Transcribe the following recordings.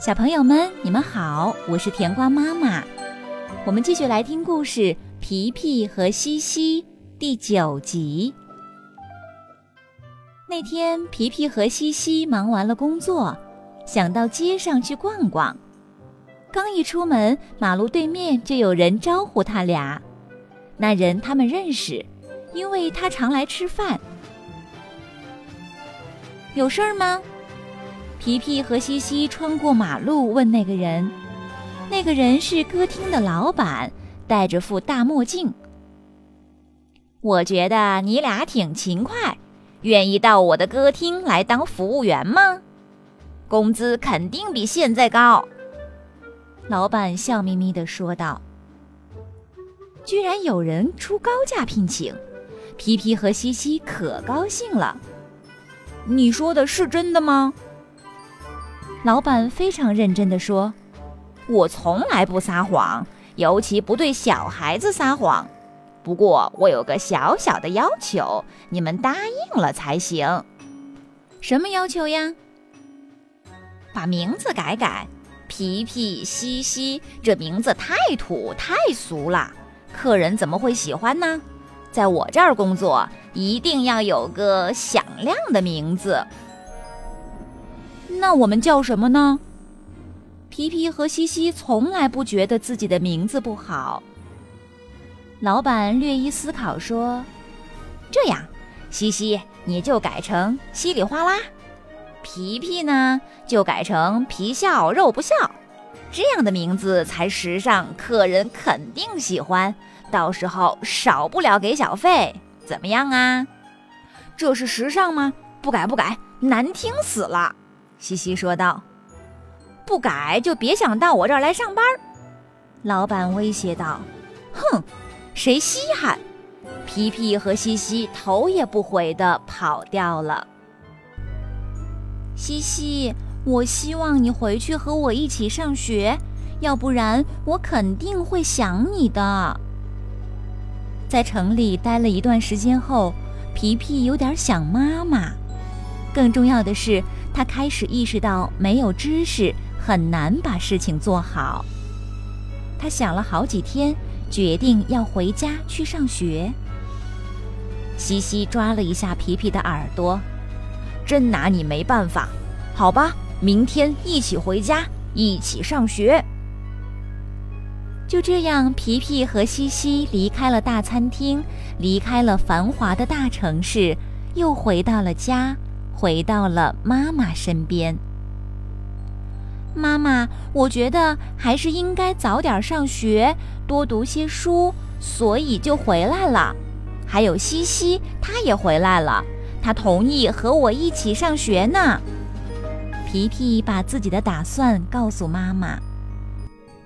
小朋友们，你们好，我是甜瓜妈妈。我们继续来听故事《皮皮和西西》第九集。那天，皮皮和西西忙完了工作，想到街上去逛逛。刚一出门，马路对面就有人招呼他俩。那人他们认识，因为他常来吃饭。有事儿吗？皮皮和西西穿过马路，问那个人：“那个人是歌厅的老板，戴着副大墨镜。我觉得你俩挺勤快，愿意到我的歌厅来当服务员吗？工资肯定比现在高。”老板笑眯眯地说道。居然有人出高价聘请，皮皮和西西可高兴了。你说的是真的吗？老板非常认真地说：“我从来不撒谎，尤其不对小孩子撒谎。不过我有个小小的要求，你们答应了才行。什么要求呀？把名字改改，皮皮、西西，这名字太土太俗了，客人怎么会喜欢呢？在我这儿工作，一定要有个响亮的名字。”那我们叫什么呢？皮皮和西西从来不觉得自己的名字不好。老板略一思考说：“这样，西西你就改成稀里哗啦，皮皮呢就改成皮笑肉不笑，这样的名字才时尚，客人肯定喜欢。到时候少不了给小费，怎么样啊？这是时尚吗？不改不改，难听死了。”西西说道：“不改就别想到我这儿来上班。”老板威胁道：“哼，谁稀罕？”皮皮和西西头也不回的跑掉了。西西，我希望你回去和我一起上学，要不然我肯定会想你的。在城里待了一段时间后，皮皮有点想妈妈。更重要的是。他开始意识到，没有知识很难把事情做好。他想了好几天，决定要回家去上学。西西抓了一下皮皮的耳朵，真拿你没办法。好吧，明天一起回家，一起上学。就这样，皮皮和西西离开了大餐厅，离开了繁华的大城市，又回到了家。回到了妈妈身边。妈妈，我觉得还是应该早点上学，多读些书，所以就回来了。还有西西，他也回来了，他同意和我一起上学呢。皮皮把自己的打算告诉妈妈。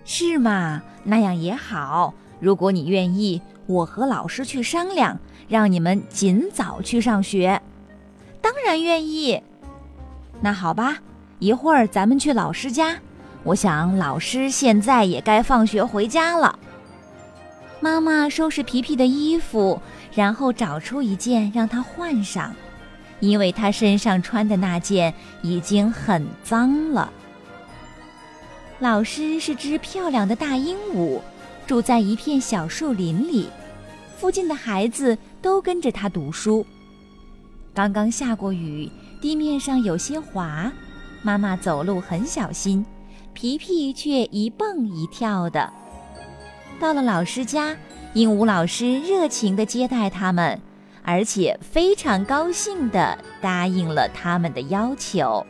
是吗？那样也好。如果你愿意，我和老师去商量，让你们尽早去上学。当然愿意。那好吧，一会儿咱们去老师家。我想老师现在也该放学回家了。妈妈收拾皮皮的衣服，然后找出一件让他换上，因为他身上穿的那件已经很脏了。老师是只漂亮的大鹦鹉，住在一片小树林里，附近的孩子都跟着他读书。刚刚下过雨，地面上有些滑，妈妈走路很小心，皮皮却一蹦一跳的。到了老师家，鹦鹉老师热情地接待他们，而且非常高兴地答应了他们的要求。